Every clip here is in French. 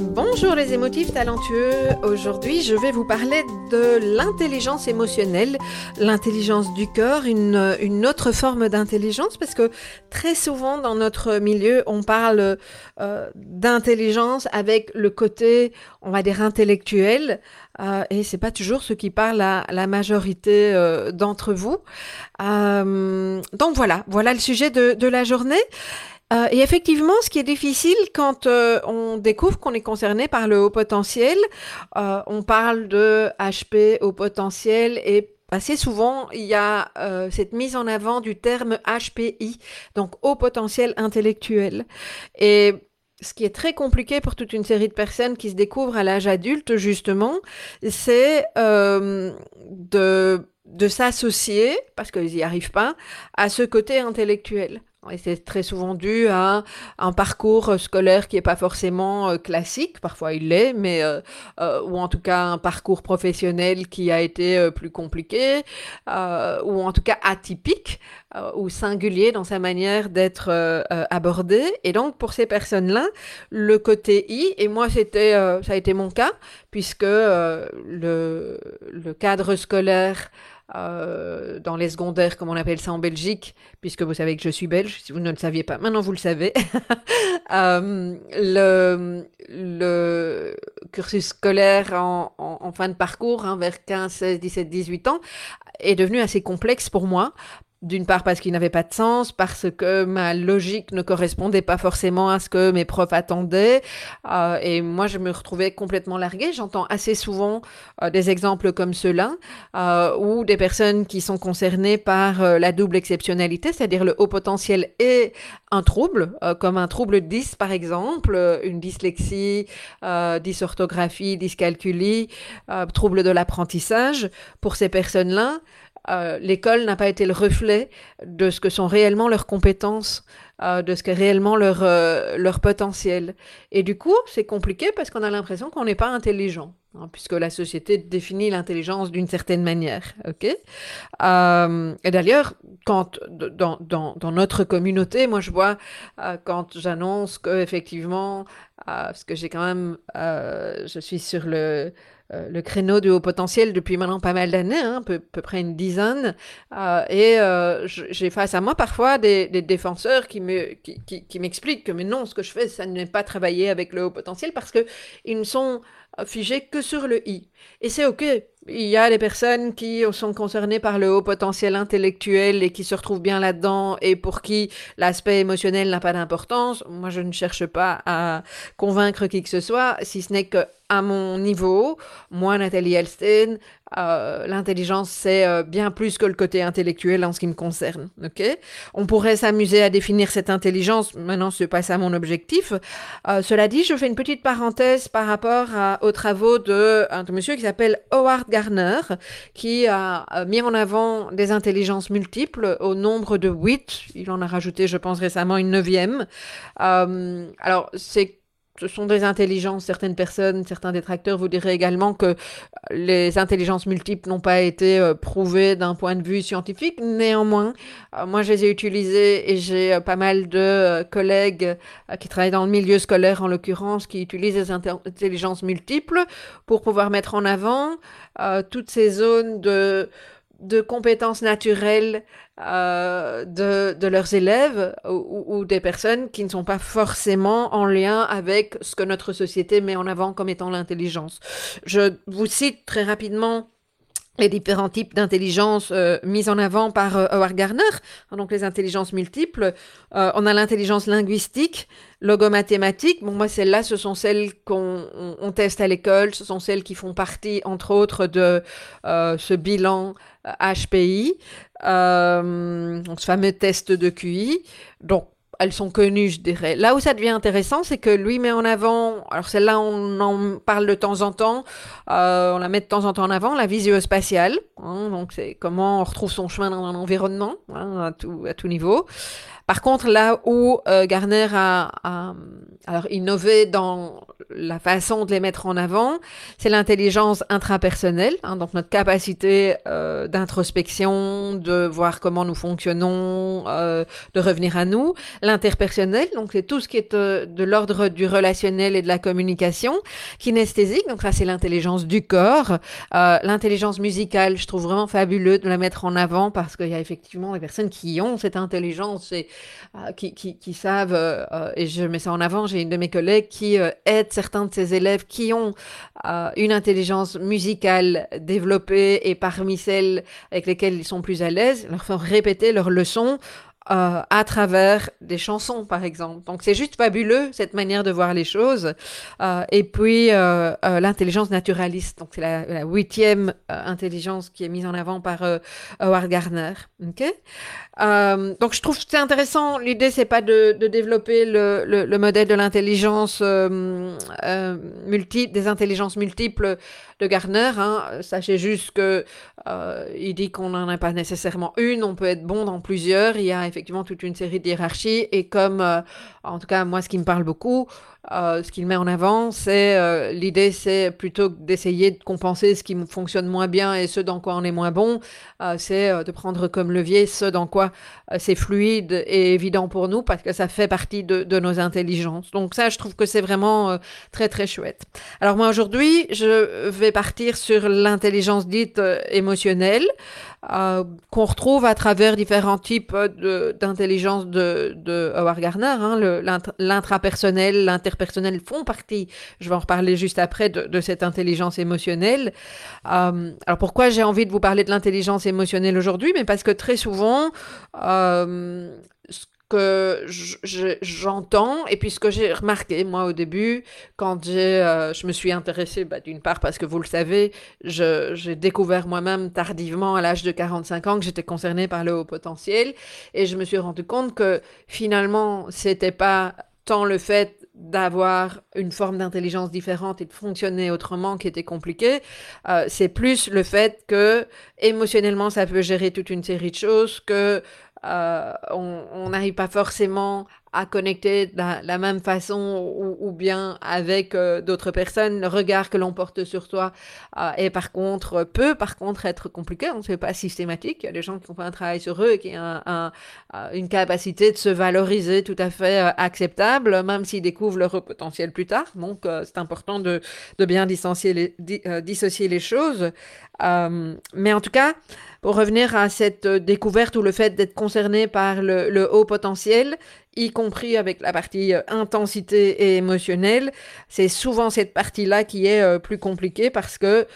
Bonjour les émotifs talentueux. Aujourd'hui, je vais vous parler de l'intelligence émotionnelle, l'intelligence du corps, une, une autre forme d'intelligence, parce que très souvent dans notre milieu, on parle euh, d'intelligence avec le côté, on va dire, intellectuel, euh, et c'est pas toujours ce qui parle à la majorité euh, d'entre vous. Euh, donc voilà, voilà le sujet de, de la journée. Euh, et effectivement, ce qui est difficile quand euh, on découvre qu'on est concerné par le haut potentiel, euh, on parle de HP haut potentiel et assez souvent il y a cette mise en avant du terme HPI, donc haut potentiel intellectuel. Et ce qui est très compliqué pour toute une série de personnes qui se découvrent à l'âge adulte, justement, c'est de de s'associer, parce qu'ils n'y arrivent pas, à ce côté intellectuel. Et c'est très souvent dû à un parcours scolaire qui n'est pas forcément euh, classique, parfois il l'est, mais euh, euh, ou en tout cas un parcours professionnel qui a été plus compliqué, ou en tout cas atypique ou singulier dans sa manière d'être abordé. Et donc pour ces personnes-là, le côté I, et moi c'était ça a été mon cas, puisque le, le cadre scolaire euh, dans les secondaires, comme on appelle ça en Belgique, puisque vous savez que je suis belge, si vous ne le saviez pas, maintenant vous le savez. euh, le, cursus scolaire en fin de parcours, hein, vers 15, 16, 17, 18 ans, est devenu assez complexe pour moi d'une part parce qu'il n'avait pas de sens, parce que ma logique ne correspondait pas forcément à ce que mes profs attendaient. Euh, et moi, je me retrouvais complètement larguée. J'entends assez souvent euh, des exemples comme ceux-là, euh, ou des personnes qui sont concernées par euh, la double exceptionnalité, c'est-à-dire le haut potentiel et un trouble, euh, comme un trouble 10 par exemple, une dyslexie, dysorthographie, dyscalculie, trouble de l'apprentissage. Pour ces personnes-là, euh, l'école n'a pas été le reflet de ce que sont réellement leurs compétences, euh, de ce qu'est réellement leur, euh, leur potentiel. Et du coup, c'est compliqué parce qu'on a l'impression qu'on n'est pas intelligent, hein, puisque la société définit l'intelligence d'une certaine manière. et d'ailleurs, quand dans, dans, dans, notre communauté, moi je vois quand j'annonce que effectivement, parce que j'ai quand même, je suis sur le euh, le créneau du haut potentiel depuis maintenant pas mal d'années, hein, peu, près une dizaine. Euh, et euh, j'ai face à moi parfois des, défenseurs qui m'expliquent que mais non, ce que je fais, ça n'est pas travailler avec le haut potentiel parce que ils ne sont figés que sur le i. Et c'est ok. Il y a des personnes qui sont concernées par le haut potentiel intellectuel et qui se retrouvent bien là-dedans et pour qui l'aspect émotionnel n'a pas d'importance. Moi, je ne cherche pas à convaincre qui que ce soit, si ce n'est que à mon niveau, moi, Nathalie Elstein, euh, l'intelligence, c'est euh, bien plus que le côté intellectuel en ce qui me concerne. Ok? On pourrait s'amuser à définir cette intelligence. Maintenant, ce n'est pas ça mon objectif. Euh, cela dit, je fais une petite parenthèse par rapport aux travaux de un monsieur qui s'appelle Howard Gardner, qui a mis en avant des intelligences multiples au nombre de huit. Il en a rajouté, je pense, récemment une neuvième. Alors, c'est ce sont des intelligences. Certaines personnes, certains détracteurs vous diraient également que les intelligences multiples n'ont pas été euh, prouvées d'un point de vue scientifique. Néanmoins, euh, moi, je les ai utilisées et j'ai euh, pas mal de collègues qui travaillent dans le milieu scolaire, en l'occurrence, qui utilisent les intelligences multiples pour pouvoir mettre en avant toutes ces zones de de compétences naturelles euh, de, de, leurs élèves ou, ou, des personnes qui ne sont pas forcément en lien avec ce que notre société met en avant comme étant l'intelligence. Je vous cite très rapidement les différents types d'intelligence euh, mis en avant par euh, Howard Gardner, hein, donc les intelligences multiples. Euh, on a l'intelligence linguistique, logomathématique. Bon, moi, celles-là, ce sont celles qu'on on, teste à l'école, ce sont celles qui font partie, entre autres, de ce bilan HPI, ce fameux test de QI. Donc, elles sont connues, je dirais. Là où ça devient intéressant, c'est que lui met en avant, alors celle-là, on en parle de temps en temps, euh, on la met de temps en temps en avant, la visio-spatiale. Hein, donc, c'est comment on retrouve son chemin dans un environnement, hein, à, tout, à tout niveau. Par contre, là où euh, Garner a, alors innové dans la façon de les mettre en avant, c'est l'intelligence intrapersonnelle, hein, donc notre capacité euh, d'introspection, de voir comment nous fonctionnons, euh, de revenir à nous. L'interpersonnel, donc c'est tout ce qui est euh, de, l'ordre du relationnel et de la communication. Kinesthésique, donc ça c'est l'intelligence du corps. L'intelligence musicale, je trouve vraiment fabuleux de la mettre en avant parce qu'il y a effectivement des personnes qui ont cette intelligence et qui, savent, et je mets ça en avant, j'ai une de mes collègues qui aide certains de ses élèves qui ont une intelligence musicale développée et parmi celles avec lesquelles ils sont plus à l'aise, leur faire répéter leurs leçons euh, à travers des chansons, par exemple. Donc c'est juste fabuleux cette manière de voir les choses. Euh, et puis euh, l'intelligence naturaliste, donc c'est la, huitième intelligence qui est mise en avant par Howard Gardner. Okay donc je trouve c'est intéressant. L'idée c'est pas de, développer le, modèle de l'intelligence multiple, des intelligences multiples de Gardner. Hein. Sachez juste que il dit qu'on n'en a pas nécessairement une, on peut être bon dans plusieurs. Il y a effectivement toute une série de hiérarchies. Et comme, euh, en tout cas, moi, ce qui me parle beaucoup, euh, ce qu'il met en avant, c'est euh, l'idée, c'est plutôt d'essayer de compenser ce qui fonctionne moins bien et ce dans quoi on est moins bon, c'est de prendre comme levier ce dans quoi c'est fluide et évident pour nous parce que ça fait partie de, de nos intelligences. Donc ça, je trouve que c'est vraiment très très chouette. Alors moi aujourd'hui, je vais partir sur l'intelligence dite émotionnelle. Euh, qu'on retrouve à travers différents types d'intelligence de, de, Howard Gardner. Hein, L'intrapersonnel, l'interpersonnel font partie, je vais en reparler juste après, de, cette intelligence émotionnelle. Euh, alors pourquoi j'ai envie de vous parler de l'intelligence émotionnelle aujourd'hui? Mais parce que très souvent, euh, que j'entends et puis ce que j'ai remarqué moi au début quand euh, je me suis intéressée bah, d'une part parce que vous le savez j'ai découvert moi-même tardivement à l'âge de 45 ans que j'étais concernée par le haut potentiel. Et je me suis rendu compte que finalement c'était pas tant le fait d'avoir une forme d'intelligence différente et de fonctionner autrement qui était compliqué, euh, c'est plus le fait que émotionnellement ça peut gérer toute une série de choses, que euh, on n'arrive pas forcément à connecter de la, même façon ou, bien avec euh, d'autres personnes. Le regard que l'on porte sur toi euh, est par contre peut par contre être compliqué. On ne fait pas systématique. Il y a des gens qui ont fait un travail sur eux et qui ont un, une capacité de se valoriser tout à fait acceptable, même s'ils découvrent leur potentiel plus tard. Donc c'est important de, de bien les, dissocier les choses. mais en tout cas, pour revenir à cette euh, découverte ou le fait d'être concerné par le, haut potentiel, y compris avec la partie euh, intensité et émotionnelle, c'est souvent cette partie-là qui est euh, plus compliquée parce que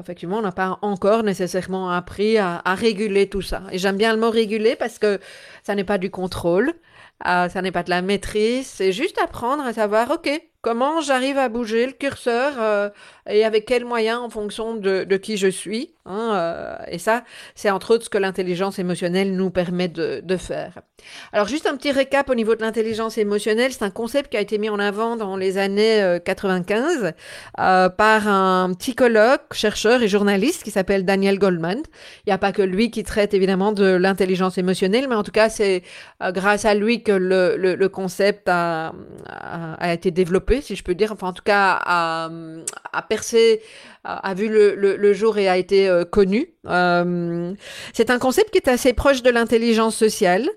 effectivement, on n'a pas encore nécessairement appris à, à, réguler tout ça. Et j'aime bien le mot réguler parce que ça n'est pas du contrôle, ça n'est pas de la maîtrise, c'est juste apprendre à savoir, ok, comment j'arrive à bouger le curseur euh, et avec quels moyens en fonction de, qui je suis. Hein, euh, et ça, c'est entre autres ce que l'intelligence émotionnelle nous permet de, faire. Alors juste un petit récap au niveau de l'intelligence émotionnelle, c'est un concept qui a été mis en avant dans les années 95 euh, par un psychologue, chercheur et journaliste qui s'appelle Daniel Goldman. Il n'y a pas que lui qui traite évidemment de l'intelligence émotionnelle, mais en tout cas c'est grâce à lui que le, concept a été développé si je peux dire, enfin en tout cas a, percé, a, vu le, le, jour et a été euh, connu. Euh, c'est un concept qui est assez proche de l'intelligence sociale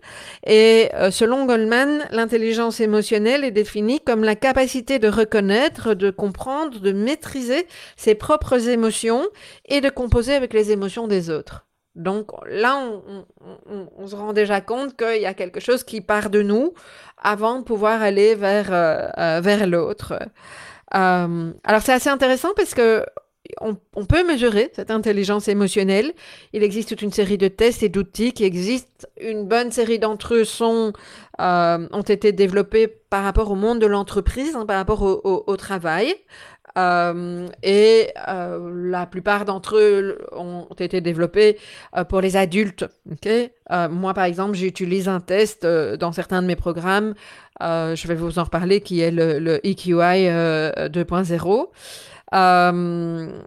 et euh, selon Goldman, l'intelligence émotionnelle est définie comme la capacité de reconnaître, de comprendre, de maîtriser ses propres émotions et de composer avec les émotions des autres. Donc là, on, se rend déjà compte qu'il y a quelque chose qui part de nous avant de pouvoir aller vers, euh, euh vers l'autre. Euh, alors c'est assez intéressant parce que on, peut mesurer cette intelligence émotionnelle. Il existe toute une série de tests et d'outils qui existent. Une bonne série d'entre eux sont, ont été développés par rapport au monde de l'entreprise, hein, par rapport au, travail. Euh, et euh, la plupart d'entre eux ont été développés pour les adultes. moi, par exemple, j'utilise un test dans certains de mes programmes. je vais vous en reparler, qui est le, EQI 2.0. Euh,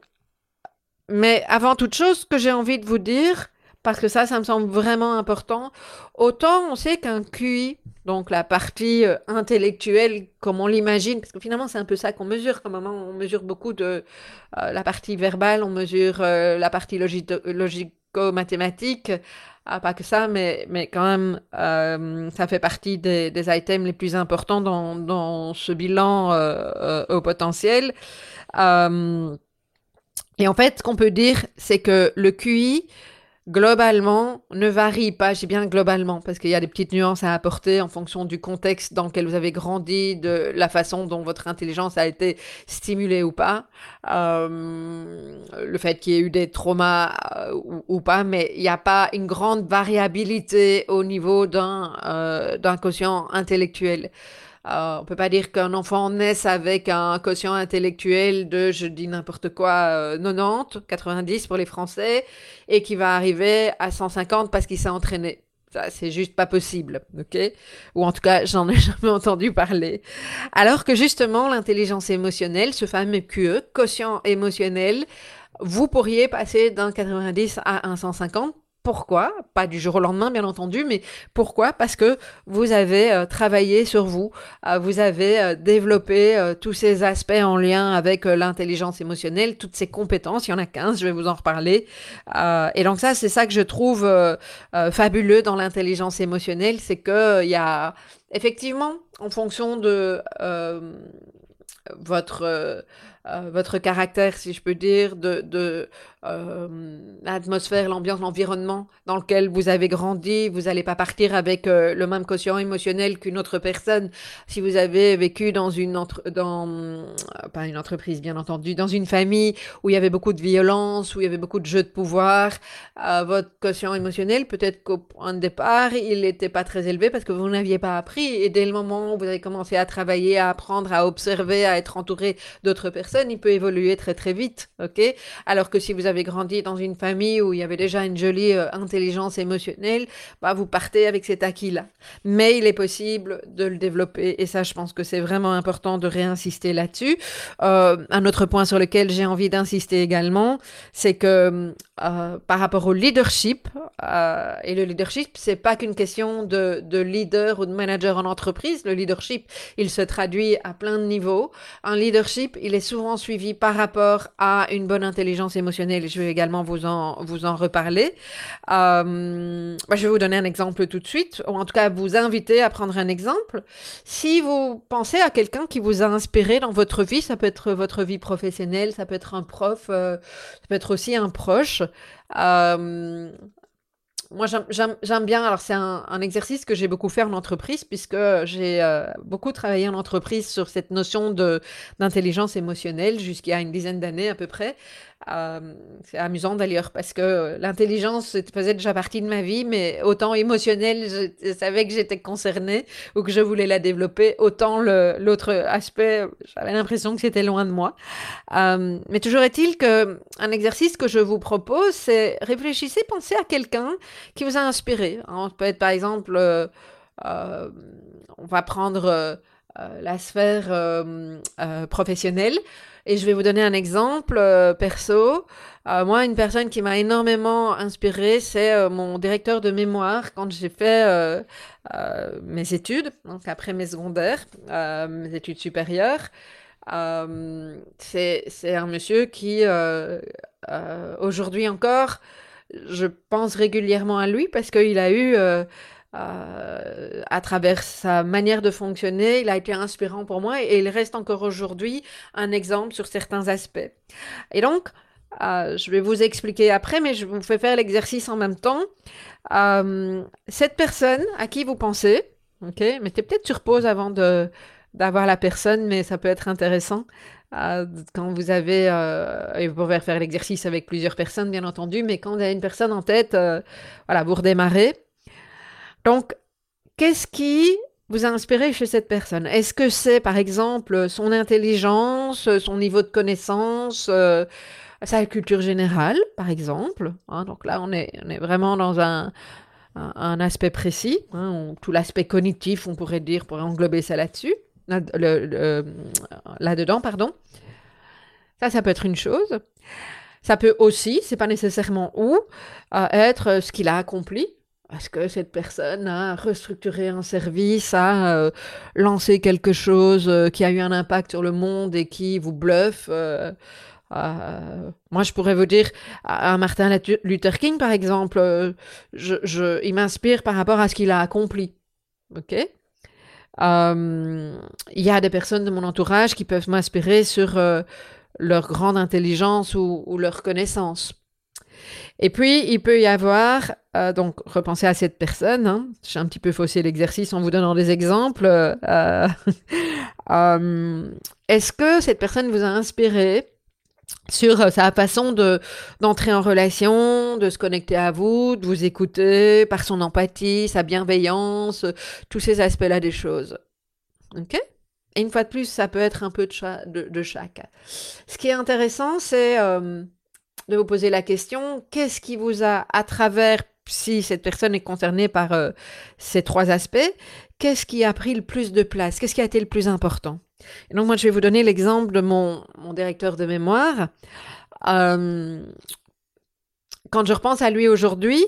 mais avant toute chose, ce que j'ai envie de vous dire, parce que ça, ça me semble vraiment important, autant on sait qu'un QI, donc la partie euh, intellectuelle comme on l'imagine, parce que finalement c'est un peu ça qu'on mesure, comme on mesure beaucoup de euh, la partie verbale, on mesure la partie logico-mathématique, ah, pas que ça, mais, mais quand même, ça fait partie des, items les plus importants dans, ce bilan au potentiel. Euh, et en fait, ce qu'on peut dire, c'est que le QI, globalement, ne varie pas. J'ai bien globalement, parce qu'il y a des petites nuances à apporter en fonction du contexte dans lequel vous avez grandi, de la façon dont votre intelligence a été stimulée ou pas, euh, le fait qu'il y ait eu des traumas euh, ou, pas, mais il n'y a pas une grande variabilité au niveau d'un d'un quotient intellectuel. Euh, on peut pas dire qu'un enfant naisse avec un quotient intellectuel de, je dis n'importe quoi, 90, euh, 90 pour les Français, et qui va arriver à 150 parce qu'il s'est entraîné. Ça, c'est juste pas possible, ok? Ou en tout cas, j'en ai jamais entendu parler. Alors que justement, l'intelligence émotionnelle, ce fameux QE, quotient émotionnel, vous pourriez passer d'un 90 à un 150 pourquoi Pas du jour au lendemain, bien entendu, mais pourquoi? Parce que vous avez euh, travaillé sur vous, euh, vous avez euh, développé tous ces aspects en lien avec l'intelligence émotionnelle, toutes ces compétences, il y en a 15, je vais vous en reparler. et donc ça, c'est ça que je trouve fabuleux dans l'intelligence émotionnelle, c'est qu'il y a effectivement, en fonction de votre... votre caractère, si je peux dire, de, de euh, l'atmosphère, l'ambiance, l'environnement dans lequel vous avez grandi. Vous n'allez pas partir avec euh, le même quotient émotionnel qu'une autre personne. Si vous avez vécu dans une entre dans euh, pas une entreprise bien entendu, dans une famille où il y avait beaucoup de violence, où il y avait beaucoup de jeux de pouvoir, votre quotient émotionnel peut-être qu'au point de départ il n'était pas très élevé parce que vous n'aviez pas appris. Et dès le moment où vous avez commencé à travailler, à apprendre, à observer, à être entouré d'autres personnes, il peut évoluer très très vite, ok? Alors que si vous avez avez grandi dans une famille où il y avait déjà une jolie euh, intelligence émotionnelle, bah, vous partez avec cet acquis-là. Mais il est possible de le développer et ça, je pense que c'est vraiment important de réinsister là-dessus. Euh, un autre point sur lequel j'ai envie d'insister également, c'est que euh, par rapport au leadership, et le leadership, c'est pas qu'une question de, de leader ou de manager en entreprise. Le leadership, il se traduit à plein de niveaux. Un leadership, il est souvent suivi par rapport à une bonne intelligence émotionnelle je vais également vous en, vous en reparler. Euh, je vais vous donner un exemple tout de suite, ou en tout cas vous inviter à prendre un exemple. Si vous pensez à quelqu'un qui vous a inspiré dans votre vie, ça peut être votre vie professionnelle, ça peut être un prof, euh, ça peut être aussi un proche. Euh, moi, j'aime bien. Alors, c'est un, exercice que j'ai beaucoup fait en entreprise, puisque j'ai beaucoup travaillé en entreprise sur cette notion d'intelligence émotionnelle jusqu'à une dizaine d'années à peu près. Euh, c'est amusant d'ailleurs parce que l'intelligence faisait déjà partie de ma vie, mais autant émotionnelle, je, savais que j'étais concernée ou que je voulais la développer, autant l'autre aspect, j'avais l'impression que c'était loin de moi. Euh, mais toujours est-il que un exercice que je vous propose, c'est réfléchissez, pensez à quelqu'un qui vous a inspiré. On peut être par exemple, euh, on va prendre la sphère professionnelle. Et je vais vous donner un exemple euh, perso. Euh, moi, une personne qui m'a énormément inspirée, c'est euh, mon directeur de mémoire quand j'ai fait mes études, donc après mes secondaires, mes études supérieures. c'est un monsieur qui, aujourd'hui encore, je pense régulièrement à lui parce qu'il a eu euh, à travers sa manière de fonctionner, il a été inspirant pour moi et il reste encore aujourd'hui un exemple sur certains aspects. Et donc, euh, je vais vous expliquer après, mais je vous fais faire l'exercice en même temps. Euh, cette personne à qui vous pensez, ok, mettez peut-être sur pause avant de d'avoir la personne, mais ça peut être intéressant. quand vous avez, et vous pouvez faire l'exercice avec plusieurs personnes, bien entendu, mais quand vous avez une personne en tête, voilà, vous redémarrez. Donc, qu'est-ce qui vous a inspiré chez cette personne? Est-ce que c'est, par exemple, son intelligence, son niveau de connaissance, euh, sa culture générale, par exemple hein? Donc là, on est, vraiment dans un, aspect précis, hein, tout l'aspect cognitif, on pourrait dire, pourrait englober ça là-dessus là-dedans, pardon. Ça, ça peut être une chose. Ça peut aussi, c'est pas nécessairement où, euh, être ce qu'il a accompli. Est-ce que cette personne a restructuré un service, a euh, lancé quelque chose euh, qui a eu un impact sur le monde et qui vous bluffe moi, je pourrais vous dire, à Martin Luther King, par exemple, je, il m'inspire par rapport à ce qu'il a accompli. OK? Euh, il y a des personnes de mon entourage qui peuvent m'inspirer sur euh, leur grande intelligence ou, leur connaissance. Et puis, il peut y avoir, euh, donc, repenser à cette personne. Hein. J'ai un petit peu faussé l'exercice en vous donnant des exemples. Est-ce que cette personne vous a inspiré sur euh, sa façon de d'entrer en relation, de se connecter à vous, de vous écouter, par son empathie, sa bienveillance, tous ces aspects-là des choses? Ok? Et une fois de plus, ça peut être un peu de, de, chaque. Ce qui est intéressant, c'est euh, de vous poser la question qu'est-ce qui vous a, à travers, si cette personne est concernée par euh, ces trois aspects, qu'est-ce qui a pris le plus de place? Qu'est-ce qui a été le plus important? Et donc moi, je vais vous donner l'exemple de mon, mon, directeur de mémoire. Quand je repense à lui aujourd'hui,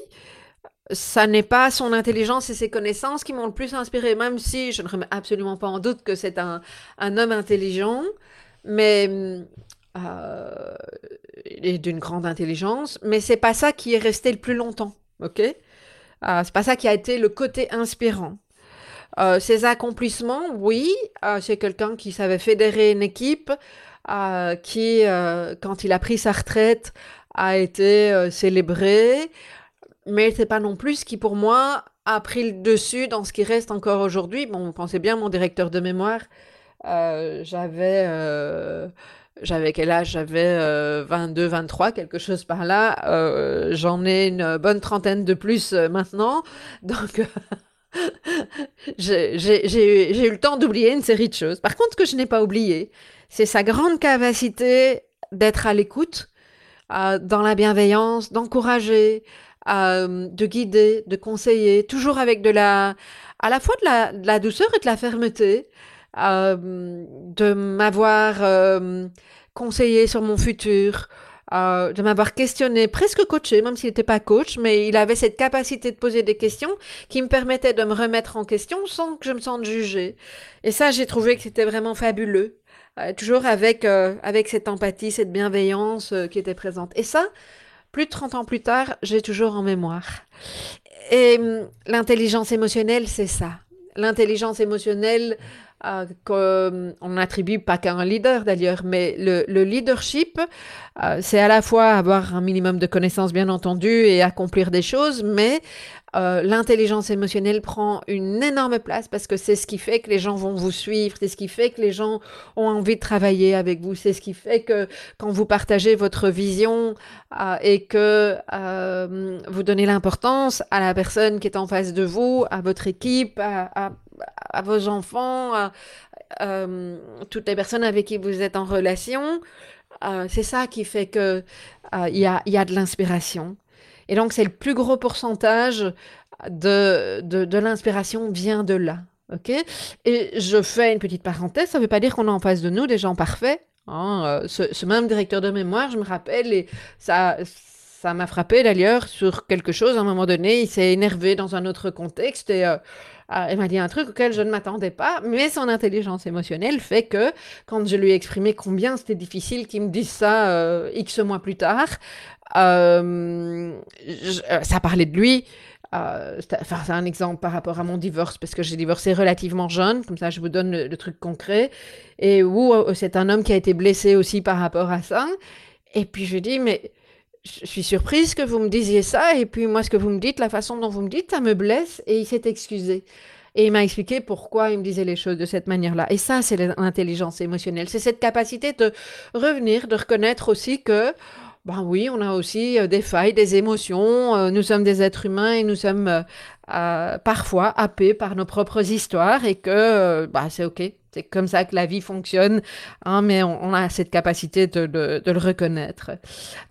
ça n'est pas son intelligence et ses connaissances qui m'ont le plus inspiré, même si je ne remets absolument pas en doute que c'est un, un, homme intelligent, mais euh, et d'une grande intelligence, mais c'est pas ça qui est resté le plus longtemps, ok? Euh, C'est pas ça qui a été le côté inspirant. Euh, ses accomplissements, oui, euh, c'est quelqu'un qui savait fédérer une équipe, euh, qui, quand il a pris sa retraite, a été célébré, mais c'est pas non plus ce qui, pour moi, a pris le dessus dans ce qui reste encore aujourd'hui. Bon, vous pensez bien, mon directeur de mémoire, j'avais j'avais quel âge? J'avais 22, 23, quelque chose par là. J'en ai une bonne trentaine de plus maintenant. Donc, j'ai eu le temps d'oublier une série de choses. Par contre, ce que je n'ai pas oublié, c'est sa grande capacité d'être à l'écoute, euh, dans la bienveillance, d'encourager, euh, de guider, de conseiller, toujours avec de la, à la fois de la, douceur et de la fermeté, euh, de m'avoir conseillé sur mon futur, euh, de m'avoir questionné, presque coaché, même s'il n'était pas coach, mais il avait cette capacité de poser des questions qui me permettaient de me remettre en question sans que je me sente jugée. Et ça, j'ai trouvé que c'était vraiment fabuleux. Euh, toujours avec, euh, avec cette empathie, cette bienveillance qui était présente. Et ça, plus de 30 ans plus tard, j'ai toujours en mémoire. Et hum, l'intelligence émotionnelle, c'est ça. L'intelligence émotionnelle, euh, qu'on n'attribue pas qu'à un leader d'ailleurs, mais le, leadership, euh, c'est à la fois avoir un minimum de connaissances bien entendu et accomplir des choses, mais euh, l'intelligence émotionnelle prend une énorme place parce que c'est ce qui fait que les gens vont vous suivre, c'est ce qui fait que les gens ont envie de travailler avec vous, c'est ce qui fait que quand vous partagez votre vision et que vous donnez l'importance à la personne qui est en face de vous, à votre équipe, à vos enfants, à, euh, toutes les personnes avec qui vous êtes en relation. Euh, c'est ça qui fait que euh, il y, a, y, a, de l'inspiration. Et donc, c'est le plus gros pourcentage de, de, de l'inspiration vient de là. OK? Et je fais une petite parenthèse, ça ne veut pas dire qu'on a en face de nous des gens parfaits. Hein, ce, ce, même directeur de mémoire, je me rappelle, et ça, ça m'a frappé d'ailleurs sur quelque chose. À un moment donné, il s'est énervé dans un autre contexte et euh, il m'a dit un truc auquel je ne m'attendais pas. Mais son intelligence émotionnelle fait que quand je lui ai exprimé combien c'était difficile qu'il me dise ça euh, X mois plus tard, euh, ça parlait de lui. Enfin, c'est un exemple par rapport à mon divorce, parce que j'ai divorcé relativement jeune, comme ça je vous donne le, le truc concret, et où c'est un homme qui a été blessé aussi par rapport à ça. Et puis je dis, mais je suis surprise que vous me disiez ça, et puis moi, ce que vous me dites, la façon dont vous me dites, ça me blesse, et il s'est excusé. Et il m'a expliqué pourquoi il me disait les choses de cette manière-là. Et ça, c'est l'intelligence émotionnelle. C'est cette capacité de revenir, de reconnaître aussi que ben oui, on a aussi euh, des failles, des émotions. Euh, nous sommes des êtres humains et nous sommes euh, parfois happés par nos propres histoires et que bah, c'est OK. C'est comme ça que la vie fonctionne, hein, mais on, a cette capacité de, de, le reconnaître.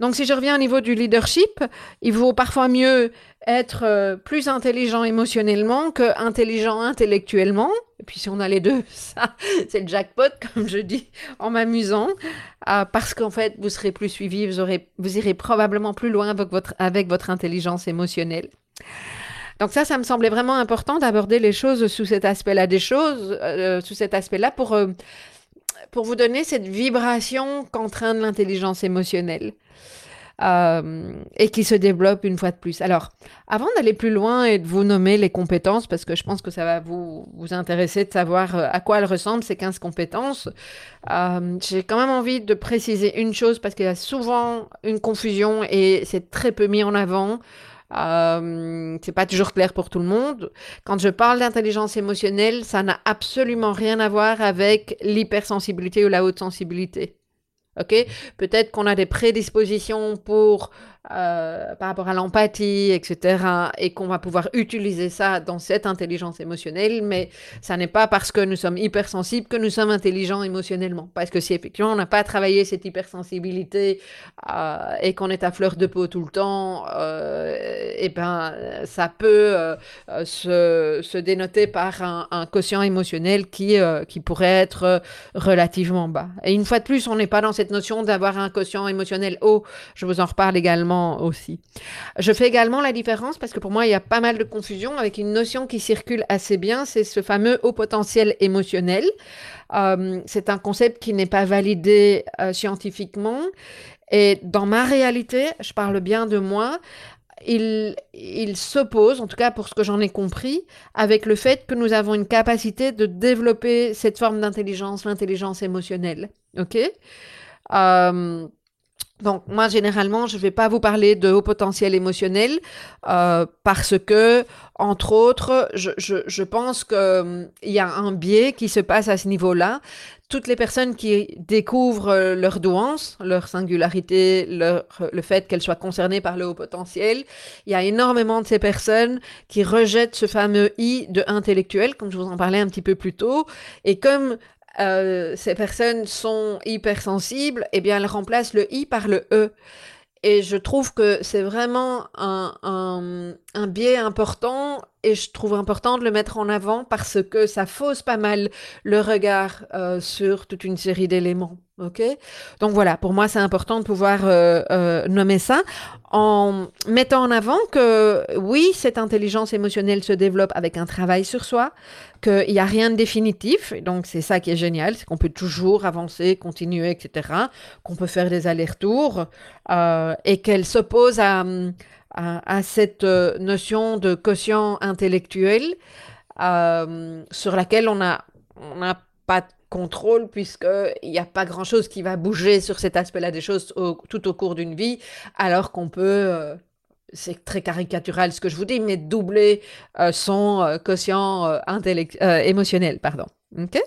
Donc si je reviens au niveau du leadership, il vaut parfois mieux être plus intelligent émotionnellement que intelligent intellectuellement. Et puis si on a les deux, ça, c'est le jackpot, comme je dis, en m'amusant, euh, parce qu'en fait, vous serez plus suivi, vous, aurez, vous irez probablement plus loin avec votre, avec votre intelligence émotionnelle. Donc ça, ça me semblait vraiment important d'aborder les choses sous cet aspect-là euh, pour, euh, pour vous donner cette vibration qu'entraîne l'intelligence émotionnelle. Euh, et qui se développe une fois de plus. Alors, avant d'aller plus loin et de vous nommer les compétences, parce que je pense que ça va vous, intéresser de savoir euh, à quoi elles ressemblent, ces 15 compétences, euh, j'ai quand même envie de préciser une chose, parce qu'il y a souvent une confusion et c'est très peu mis en avant. Euh, c'est pas toujours clair pour tout le monde. Quand je parle d'intelligence émotionnelle, ça n'a absolument rien à voir avec l'hypersensibilité ou la haute sensibilité. OK? Peut-être qu'on a des prédispositions pour euh, par rapport à l'empathie, etc., et qu'on va pouvoir utiliser ça dans cette intelligence émotionnelle, mais ça n'est pas parce que nous sommes hypersensibles que nous sommes intelligents émotionnellement. Parce que si effectivement on n'a pas travaillé cette hypersensibilité euh, et qu'on est à fleur de peau tout le temps, euh, et ben ça peut se, se, dénoter par un, un quotient émotionnel qui, qui pourrait être relativement bas. Et une fois de plus, on n'est pas dans cette notion d'avoir un quotient émotionnel haut. Je vous en reparle également aussi. Je fais également la différence parce que pour moi, il y a pas mal de confusion avec une notion qui circule assez bien, c'est ce fameux haut potentiel émotionnel. Euh, c'est un concept qui n'est pas validé euh, scientifiquement. Et dans ma réalité, je parle bien de moi, il, il s'oppose, en tout cas pour ce que j'en ai compris, avec le fait que nous avons une capacité de développer cette forme d'intelligence, l'intelligence émotionnelle. OK? Euh, donc moi généralement je ne vais pas vous parler de haut potentiel émotionnel euh, parce que entre autres je, je, je pense qu'il hum, y a un biais qui se passe à ce niveau-là. Toutes les personnes qui découvrent euh, leur douance, leur singularité, leur, le fait qu'elles soient concernées par le haut potentiel, il y a énormément de ces personnes qui rejettent ce fameux I de intellectuel, comme je vous en parlais un petit peu plus tôt. Et comme euh, ces personnes sont hypersensibles, eh bien, elles remplacent le i par le e. Et je trouve que c'est vraiment un, un, un, biais important et je trouve important de le mettre en avant parce que ça fausse pas mal le regard euh, sur toute une série d'éléments. Ok? Donc voilà, pour moi c'est important de pouvoir euh, euh, nommer ça en mettant en avant que oui, cette intelligence émotionnelle se développe avec un travail sur soi, qu'il n'y a rien de définitif. Donc c'est ça qui est génial, c'est qu'on peut toujours avancer, continuer, etc. Qu'on peut faire des allers-retours et qu'elle s'oppose à, à, cette euh, notion de quotient intellectuel euh, sur laquelle on n'a pas de contrôle puisqu'il n'y a pas grand-chose qui va bouger sur cet aspect-là des choses tout au cours d'une vie, alors qu'on peut... Euh, c'est très caricatural ce que je vous dis, mais doubler son quotient émotionnel. Pardon. ok?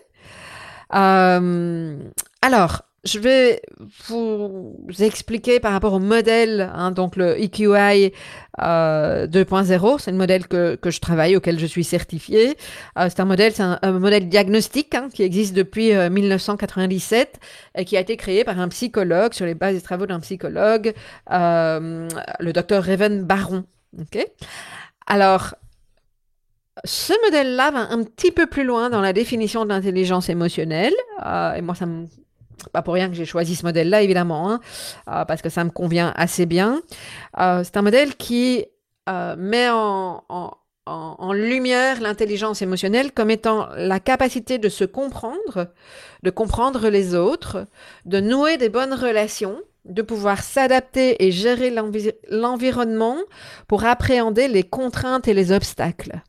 Alors, je vais vous expliquer par rapport au modèle, hein, donc le EQI euh, 2.0, c'est le modèle que, que, je travaille, auquel je suis certifié. Euh, c'est un modèle, c'est un, modèle diagnostique hein, qui existe depuis 1997 euh, et qui a été créé par un psychologue sur les bases des travaux d'un psychologue, euh, le docteur Raven Baron. Okay Alors, ce modèle-là va un petit peu plus loin dans la définition de l'intelligence émotionnelle. Euh, et moi, ça me pas pour rien que j'ai choisi ce modèle-là, évidemment, hein, euh, parce que ça me convient assez bien. Euh, c'est un modèle qui euh, met en, lumière l'intelligence émotionnelle comme étant la capacité de se comprendre, de comprendre les autres, de nouer des bonnes relations, de pouvoir s'adapter et gérer l'environnement pour appréhender les contraintes et les obstacles.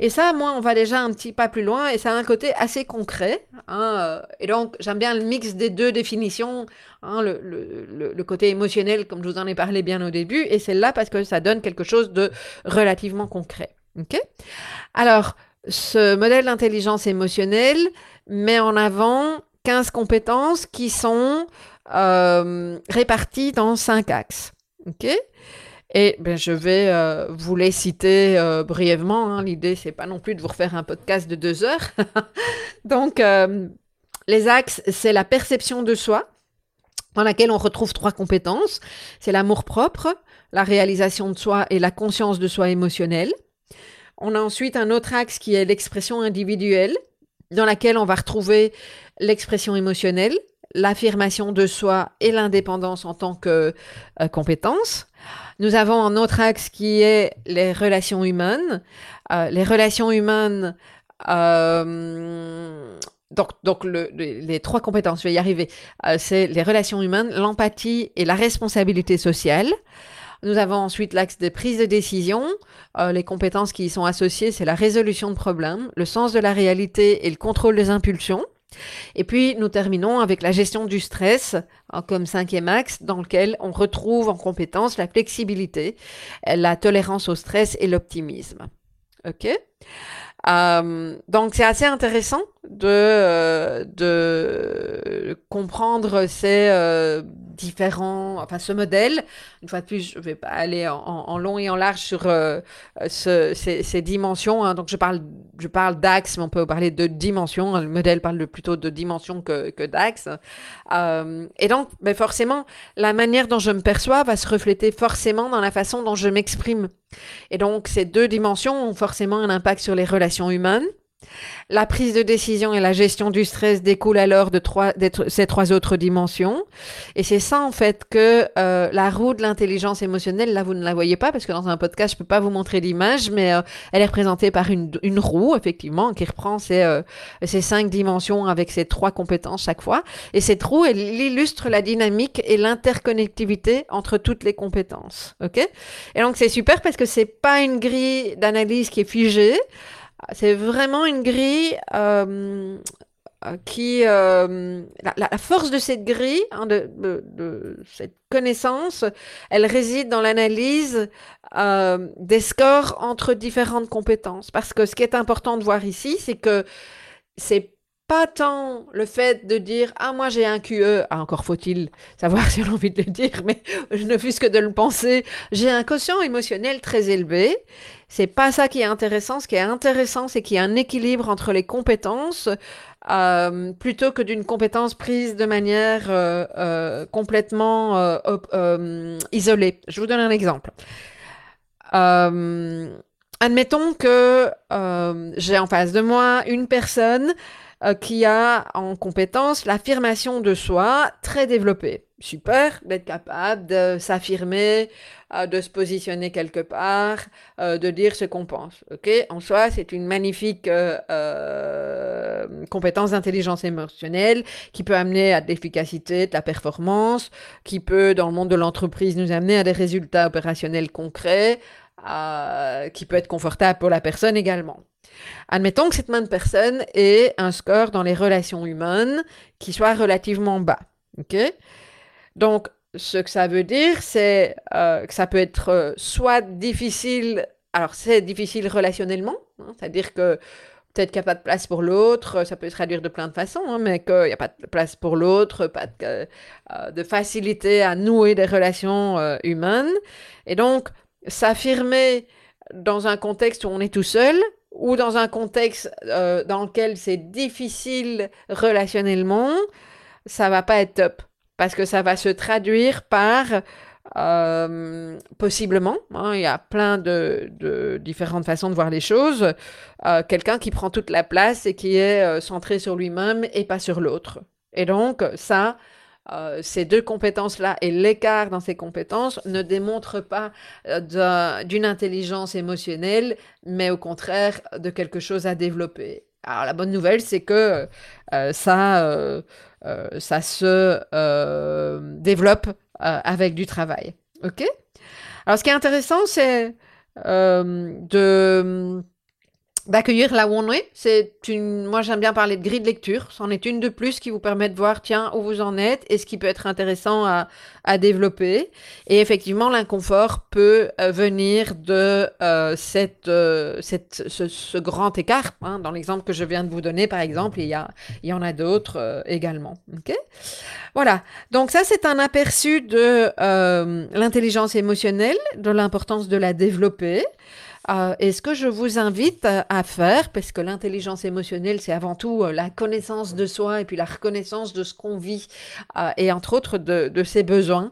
Et ça, moi, on va déjà un petit pas plus loin et ça a un côté assez concret. Hein, euh, et donc, j'aime bien le mix des deux définitions, hein, le, côté émotionnel, comme je vous en ai parlé bien au début, et celle-là parce que ça donne quelque chose de relativement concret. Ok? Alors, ce modèle d'intelligence émotionnelle met en avant 15 compétences qui sont euh, réparties dans 5 axes. OK? Et ben, je vais euh, vous les citer euh, brièvement. Hein. L'idée, c'est pas non plus de vous refaire un podcast de deux heures. Donc, les axes, c'est la perception de soi, dans laquelle on retrouve trois compétences. C'est l'amour propre, la réalisation de soi et la conscience de soi émotionnelle. On a ensuite un autre axe qui est l'expression individuelle, dans laquelle on va retrouver l'expression émotionnelle, l'affirmation de soi et l'indépendance en tant que euh, compétence. Nous avons un autre axe qui est les relations humaines. Euh, les relations humaines, euh, donc, donc les trois compétences, je vais y arriver, c'est les relations humaines, l'empathie et la responsabilité sociale. Nous avons ensuite l'axe des prises de décision. Euh, les compétences qui y sont associées, c'est la résolution de problèmes, le sens de la réalité et le contrôle des impulsions. Et puis, nous terminons avec la gestion du stress, hein, comme cinquième axe, dans lequel on retrouve en compétence la flexibilité, la tolérance au stress et l'optimisme. OK? Euh, donc c'est assez intéressant de, euh, de comprendre ces euh, différents, enfin ce modèle. Une fois de plus, je ne vais pas aller en, long et en large sur ce, ces, ces, dimensions. Hein. Donc je parle, je parle d'axe, mais on peut parler de dimensions. Le modèle parle plutôt de dimensions que, que d'axe. et donc, mais ben, forcément, la manière dont je me perçois va se refléter forcément dans la façon dont je m'exprime. Et donc, ces deux dimensions ont forcément un impact sur les relations humaines. La prise de décision et la gestion du stress découlent alors de ces trois autres dimensions. Et c'est ça, en fait, que euh, la roue de l'intelligence émotionnelle, là, vous ne la voyez pas, parce que dans un podcast, je peux pas vous montrer l'image, mais euh, elle est représentée par une, roue, effectivement, qui reprend ces, euh, cinq dimensions avec ces trois compétences chaque fois. Et cette roue, elle illustre la dynamique et l'interconnectivité entre toutes les compétences. OK? Et donc, c'est super parce que c'est pas une grille d'analyse qui est figée. C'est vraiment une grille euh, qui... Euh, la, force de cette grille, hein, de, cette connaissance, elle réside dans l'analyse euh, des scores entre différentes compétences. Parce que ce qui est important de voir ici, c'est que c'est pas tant le fait de dire ah moi j'ai un QE ah, encore faut-il savoir si on a envie de le dire mais je ne fût que de le penser j'ai un quotient émotionnel très élevé c'est pas ça qui est intéressant. Ce qui est intéressant c'est qu'il y a un équilibre entre les compétences euh, plutôt que d'une compétence prise de manière euh, euh, complètement isolée. Je vous donne un exemple. Admettons que j'ai en face de moi une personne qui a en compétence l'affirmation de soi très développée. Super, d'être capable de s'affirmer, euh, de se positionner quelque part, euh, de dire ce qu'on pense. Ok, en soi, c'est une magnifique compétence d'intelligence émotionnelle qui peut amener à de l'efficacité, de la performance, qui peut, dans le monde de l'entreprise, nous amener à des résultats opérationnels concrets, qui peut être confortable pour la personne également. Admettons que cette même personne ait un score dans les relations humaines qui soit relativement bas. OK? Donc, ce que ça veut dire, c'est euh, que ça peut être euh, soit difficile, alors c'est difficile relationnellement, hein, c'est-à-dire que peut-être qu'il n'y a pas de place pour l'autre, ça peut se traduire de plein de façons, hein, mais qu'il n'y a pas de place pour l'autre, pas de, euh, facilité à nouer des relations humaines. Et donc, s'affirmer dans un contexte où on est tout seul, ou dans un contexte euh, dans lequel c'est difficile relationnellement, ça va pas être top. Parce que ça va se traduire par, euh, possiblement, hein, il y a plein de, différentes façons de voir les choses, euh, quelqu'un qui prend toute la place et qui est centré sur lui-même et pas sur l'autre. Et donc, ça, euh, ces deux compétences-là et l'écart dans ces compétences ne démontrent pas euh, d'une intelligence émotionnelle, mais au contraire de quelque chose à développer. Alors la bonne nouvelle, c'est que euh, ça, ça se développe avec du travail. OK? Alors ce qui est intéressant, c'est de d'accueillir là où on est. C'est une, moi j'aime bien parler de grille de lecture. C'en est une de plus qui vous permet de voir, tiens, où vous en êtes et ce qui peut être intéressant à, à développer. Et effectivement, l'inconfort peut euh, venir de euh, cette, euh, cette, ce, ce, grand écart. Hein. Dans l'exemple que je viens de vous donner, par exemple, il y, a, il y en a d'autres euh, également. ok? Voilà. Donc ça, c'est un aperçu de l'intelligence émotionnelle, de l'importance de la développer. Euh, et ce que je vous invite à faire, parce que l'intelligence émotionnelle, c'est avant tout euh, la connaissance de soi et puis la reconnaissance de ce qu'on vit, euh, et entre autres de, ses besoins.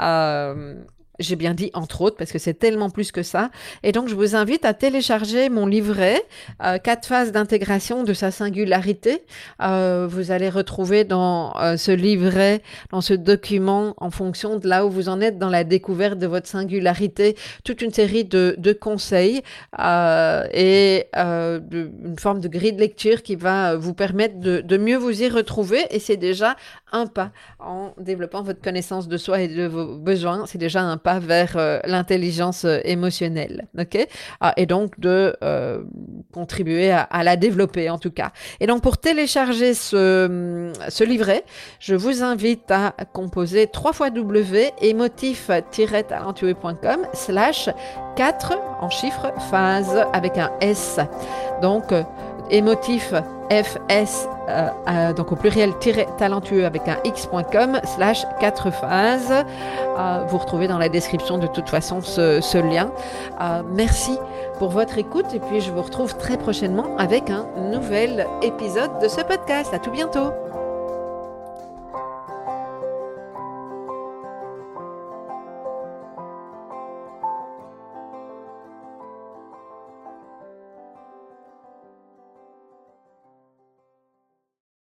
Euh, j'ai bien dit entre autres parce que c'est tellement plus que ça. Et donc je vous invite à télécharger mon livret, euh, quatre phases d'intégration de sa singularité. Euh, vous allez retrouver dans euh, ce livret, dans ce document, en fonction de là où vous en êtes dans la découverte de votre singularité, toute une série de, conseils euh, et une forme de grille de lecture qui va vous permettre de, de mieux vous y retrouver. Et c'est déjà un pas en développant votre connaissance de soi et de vos besoins. C'est déjà un pas vers euh, l'intelligence euh, émotionnelle. ok? Ah, et donc de euh, contribuer à, la développer en tout cas. Et donc pour télécharger ce, ce livret, je vous invite à composer 3 fois W émotif-talentueux.com slash 4 en chiffre phase avec un S. Donc émotif fs euh, euh, donc au pluriel talentueux avec un x.com slash 4 phases. Euh, vous retrouvez dans la description de toute façon ce, ce lien. Merci pour votre écoute et puis je vous retrouve très prochainement avec un nouvel épisode de ce podcast. À tout bientôt